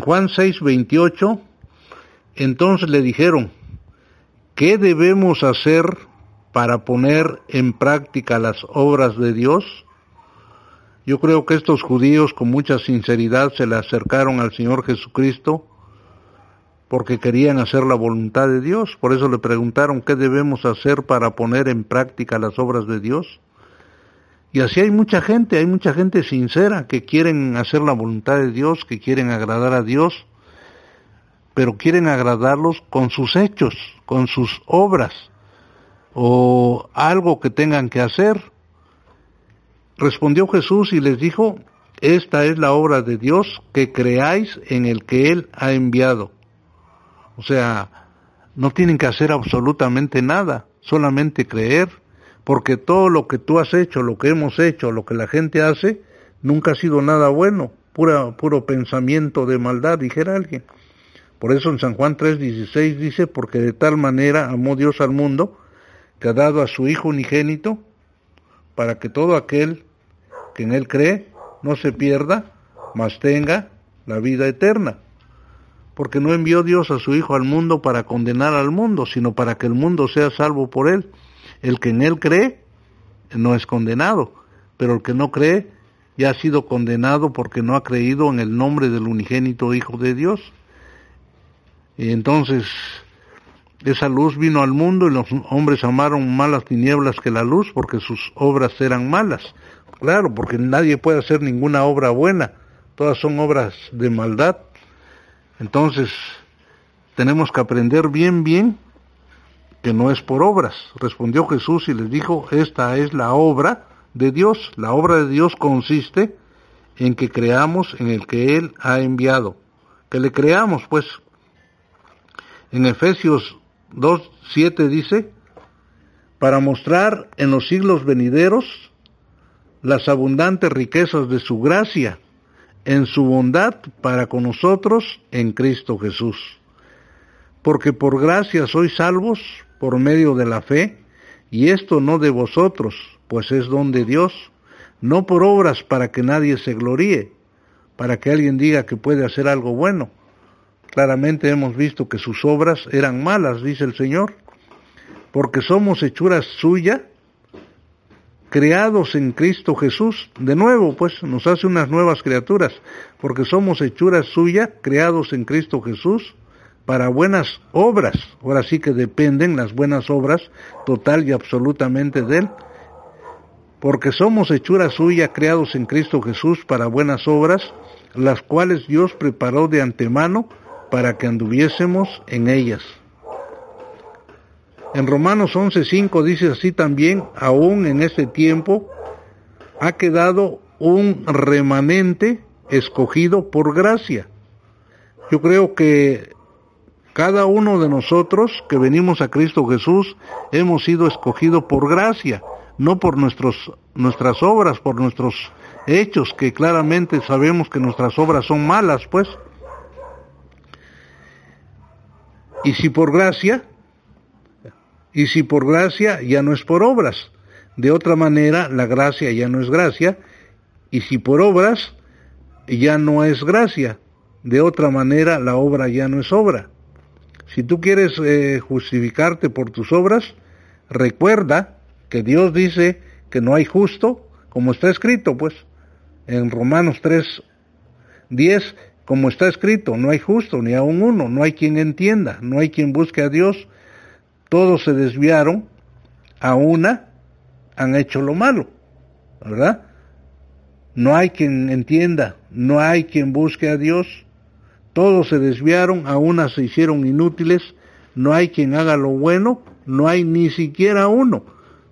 Juan 6:28, entonces le dijeron, ¿qué debemos hacer para poner en práctica las obras de Dios? Yo creo que estos judíos con mucha sinceridad se le acercaron al Señor Jesucristo porque querían hacer la voluntad de Dios. Por eso le preguntaron qué debemos hacer para poner en práctica las obras de Dios. Y así hay mucha gente, hay mucha gente sincera que quieren hacer la voluntad de Dios, que quieren agradar a Dios, pero quieren agradarlos con sus hechos, con sus obras o algo que tengan que hacer. Respondió Jesús y les dijo, esta es la obra de Dios, que creáis en el que Él ha enviado. O sea, no tienen que hacer absolutamente nada, solamente creer porque todo lo que tú has hecho, lo que hemos hecho, lo que la gente hace, nunca ha sido nada bueno, pura, puro pensamiento de maldad, dijera alguien. Por eso en San Juan 3:16 dice, porque de tal manera amó Dios al mundo, que ha dado a su Hijo unigénito, para que todo aquel que en Él cree no se pierda, mas tenga la vida eterna. Porque no envió Dios a su Hijo al mundo para condenar al mundo, sino para que el mundo sea salvo por Él. El que en él cree no es condenado, pero el que no cree ya ha sido condenado porque no ha creído en el nombre del unigénito Hijo de Dios. Y entonces esa luz vino al mundo y los hombres amaron más las tinieblas que la luz porque sus obras eran malas. Claro, porque nadie puede hacer ninguna obra buena, todas son obras de maldad. Entonces, tenemos que aprender bien, bien que no es por obras. Respondió Jesús y les dijo, esta es la obra de Dios. La obra de Dios consiste en que creamos en el que Él ha enviado. Que le creamos, pues. En Efesios 2, 7 dice, para mostrar en los siglos venideros las abundantes riquezas de su gracia, en su bondad para con nosotros en Cristo Jesús. Porque por gracia sois salvos por medio de la fe, y esto no de vosotros, pues es don de Dios, no por obras para que nadie se gloríe, para que alguien diga que puede hacer algo bueno. Claramente hemos visto que sus obras eran malas, dice el Señor, porque somos hechuras suya, creados en Cristo Jesús. De nuevo, pues nos hace unas nuevas criaturas, porque somos hechuras suya, creados en Cristo Jesús, para buenas obras. Ahora sí que dependen las buenas obras total y absolutamente de Él. Porque somos hechura suya, creados en Cristo Jesús para buenas obras, las cuales Dios preparó de antemano para que anduviésemos en ellas. En Romanos 11:5 dice así también, aún en este tiempo ha quedado un remanente escogido por gracia. Yo creo que cada uno de nosotros que venimos a Cristo Jesús hemos sido escogidos por gracia, no por nuestras obras, por nuestros hechos, que claramente sabemos que nuestras obras son malas, pues. Y si por gracia, y si por gracia ya no es por obras. De otra manera, la gracia ya no es gracia, y si por obras, ya no es gracia. De otra manera, la obra ya no es obra. Si tú quieres eh, justificarte por tus obras, recuerda que Dios dice que no hay justo, como está escrito, pues, en Romanos 3, 10, como está escrito, no hay justo, ni aun uno, no hay quien entienda, no hay quien busque a Dios, todos se desviaron, a una han hecho lo malo, ¿verdad? No hay quien entienda, no hay quien busque a Dios, Todos se desviaron, a unas se hicieron inútiles, no hay quien haga lo bueno, no hay ni siquiera uno.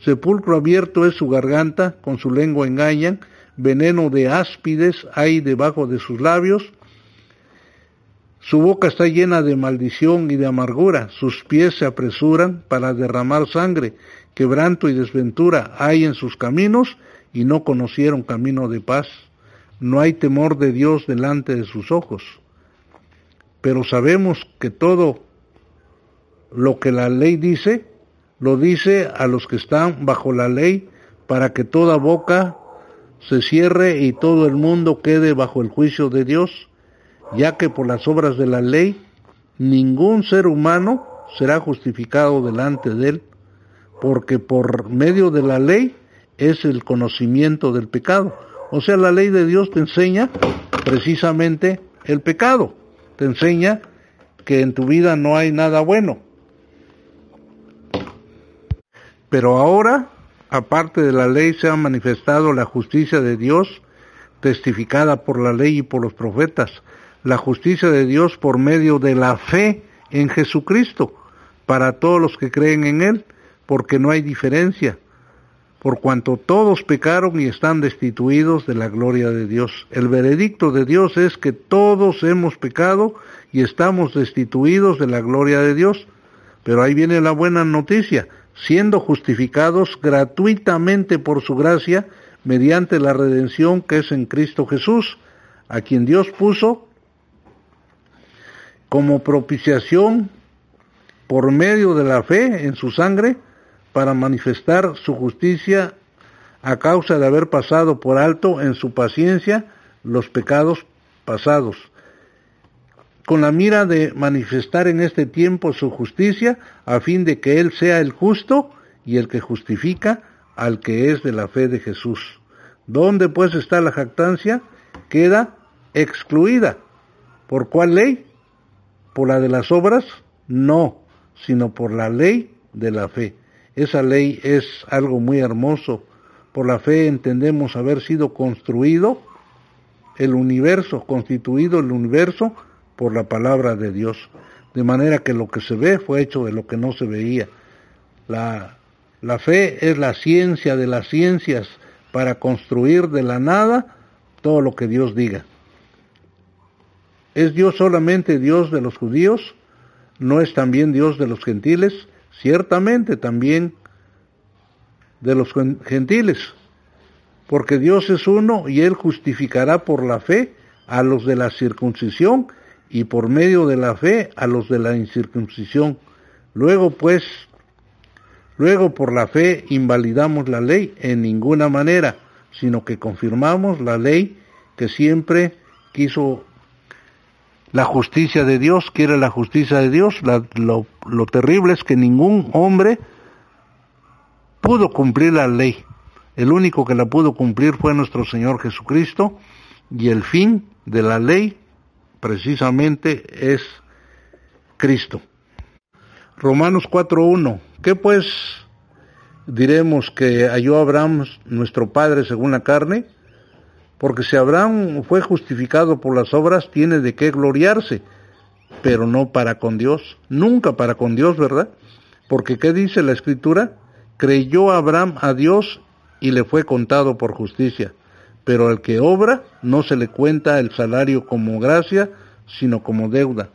Sepulcro abierto es su garganta, con su lengua engañan, veneno de áspides hay debajo de sus labios, su boca está llena de maldición y de amargura, sus pies se apresuran para derramar sangre, quebranto y desventura hay en sus caminos y no conocieron camino de paz. No hay temor de Dios delante de sus ojos. Pero sabemos que todo lo que la ley dice, lo dice a los que están bajo la ley, para que toda boca se cierre y todo el mundo quede bajo el juicio de Dios ya que por las obras de la ley ningún ser humano será justificado delante de él, porque por medio de la ley es el conocimiento del pecado. O sea, la ley de Dios te enseña precisamente el pecado, te enseña que en tu vida no hay nada bueno. Pero ahora, aparte de la ley, se ha manifestado la justicia de Dios, testificada por la ley y por los profetas, la justicia de Dios por medio de la fe en Jesucristo para todos los que creen en Él, porque no hay diferencia, por cuanto todos pecaron y están destituidos de la gloria de Dios. El veredicto de Dios es que todos hemos pecado y estamos destituidos de la gloria de Dios. Pero ahí viene la buena noticia, siendo justificados gratuitamente por su gracia mediante la redención que es en Cristo Jesús, a quien Dios puso como propiciación por medio de la fe en su sangre para manifestar su justicia a causa de haber pasado por alto en su paciencia los pecados pasados, con la mira de manifestar en este tiempo su justicia, a fin de que Él sea el justo y el que justifica al que es de la fe de Jesús. ¿Dónde pues está la jactancia? Queda excluida. ¿Por cuál ley? por la de las obras, no, sino por la ley de la fe. Esa ley es algo muy hermoso. Por la fe entendemos haber sido construido el universo, constituido el universo por la palabra de Dios. De manera que lo que se ve fue hecho de lo que no se veía. La, la fe es la ciencia de las ciencias para construir de la nada todo lo que Dios diga. ¿Es Dios solamente Dios de los judíos? ¿No es también Dios de los gentiles? Ciertamente también de los gentiles, porque Dios es uno y Él justificará por la fe a los de la circuncisión y por medio de la fe a los de la incircuncisión. Luego pues, luego por la fe invalidamos la ley en ninguna manera, sino que confirmamos la ley que siempre quiso la justicia de Dios, quiere la justicia de Dios. lo, lo terrible es que ningún hombre pudo cumplir la ley. El único que la pudo cumplir fue nuestro Señor Jesucristo y el fin de la ley precisamente es Cristo. Romanos 4.1. ¿Qué pues diremos que halló Abraham nuestro Padre según la carne? Porque si Abraham fue justificado por las obras, tiene de qué gloriarse, pero no para con Dios, nunca para con Dios, ¿verdad? Porque ¿qué dice la escritura? Creyó Abraham a Dios y le fue contado por justicia. Pero al que obra no se le cuenta el salario como gracia, sino como deuda.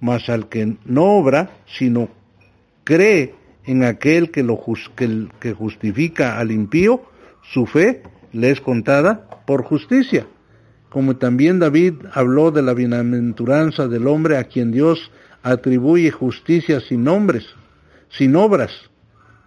Mas al que no obra, sino cree en aquel que, lo, que, justifica al impío, su fe le es contada por justicia. Como también David habló de la bienaventuranza del hombre a quien Dios atribuye justicia sin nombres, sin obras,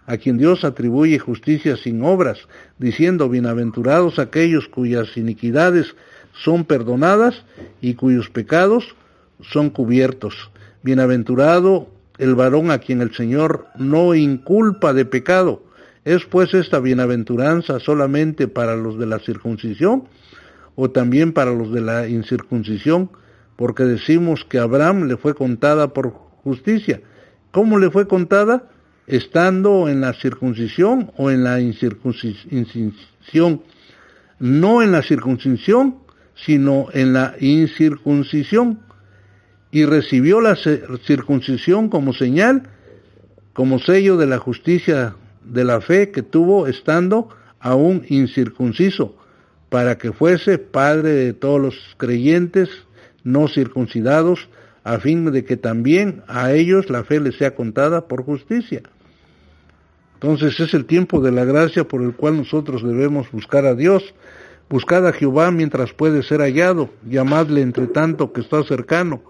a quien Dios atribuye justicia sin obras, diciendo, bienaventurados aquellos cuyas iniquidades son perdonadas y cuyos pecados son cubiertos. Bienaventurado el varón a quien el Señor no inculpa de pecado. ¿Es pues esta bienaventuranza solamente para los de la circuncisión o también para los de la incircuncisión? Porque decimos que a Abraham le fue contada por justicia. ¿Cómo le fue contada? Estando en la circuncisión o en la incircuncisión. No en la circuncisión, sino en la incircuncisión. y recibió la circuncisión como señal, como sello de la justicia de la fe que tuvo estando aún incircunciso, para que fuese padre de todos los creyentes no circuncidados, a fin de que también a ellos la fe les sea contada por justicia. Entonces es el tiempo de la gracia por el cual nosotros debemos buscar a Dios. Buscad a Jehová mientras puede ser hallado, llamadle entre tanto que está cercano.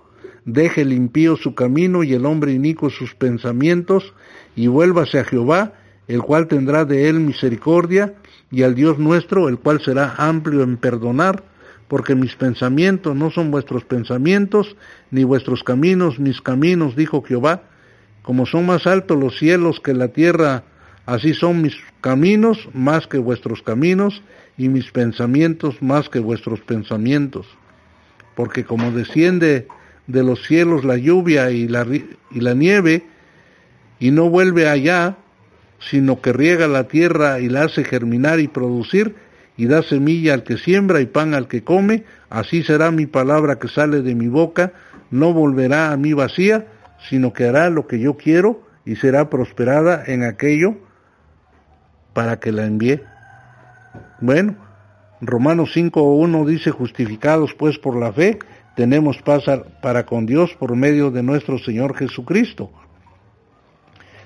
Deje el impío su camino y el hombre inico sus pensamientos, y vuélvase a Jehová, el cual tendrá de él misericordia, y al Dios nuestro, el cual será amplio en perdonar, porque mis pensamientos no son vuestros pensamientos, ni vuestros caminos mis caminos, dijo Jehová. Como son más altos los cielos que la tierra, Así son mis caminos más que vuestros caminos y mis pensamientos más que vuestros pensamientos. Porque como desciende de los cielos la lluvia y la, y la nieve y no vuelve allá, sino que riega la tierra y la hace germinar y producir, y da semilla al que siembra y pan al que come, así será mi palabra que sale de mi boca, no volverá a mí vacía, sino que hará lo que yo quiero y será prosperada en aquello para que la envíe. Bueno, Romanos 5.1 dice, justificados pues por la fe, tenemos paz para con Dios por medio de nuestro Señor Jesucristo,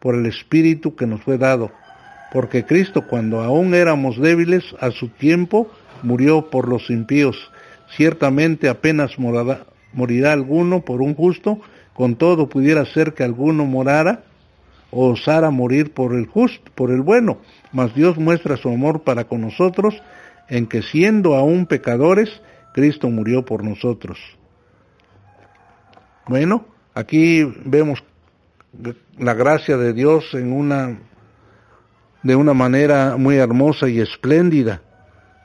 por el Espíritu que nos fue dado. Porque Cristo cuando aún éramos débiles a su tiempo murió por los impíos. Ciertamente apenas morirá alguno por un justo, con todo pudiera ser que alguno morara o osara morir por el justo, por el bueno, mas Dios muestra su amor para con nosotros en que siendo aún pecadores, Cristo murió por nosotros. Bueno, aquí vemos la gracia de Dios en una de una manera muy hermosa y espléndida.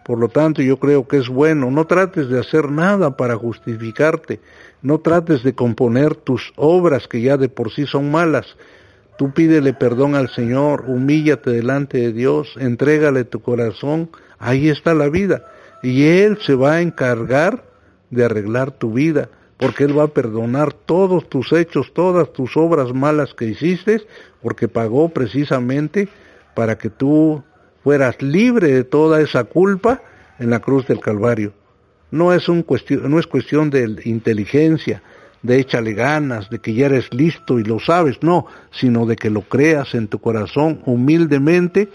Por lo tanto, yo creo que es bueno. No trates de hacer nada para justificarte. No trates de componer tus obras que ya de por sí son malas. Tú pídele perdón al Señor, humíllate delante de Dios, entrégale tu corazón, ahí está la vida. Y Él se va a encargar de arreglar tu vida, porque Él va a perdonar todos tus hechos, todas tus obras malas que hiciste, porque pagó precisamente para que tú fueras libre de toda esa culpa en la cruz del Calvario. No es, un cuestión, no es cuestión de inteligencia, de échale ganas, de que ya eres listo y lo sabes, no, sino de que lo creas en tu corazón humildemente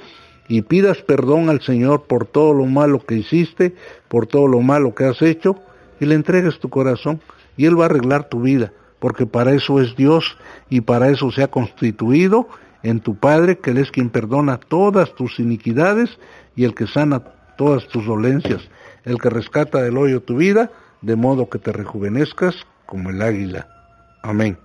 y pidas perdón al Señor por todo lo malo que hiciste, por todo lo malo que has hecho, y le entregues tu corazón y Él va a arreglar tu vida, porque para eso es Dios y para eso se ha constituido en tu Padre, que Él es quien perdona todas tus iniquidades y el que sana todas tus dolencias, el que rescata del hoyo tu vida, de modo que te rejuvenezcas como el águila. Amén.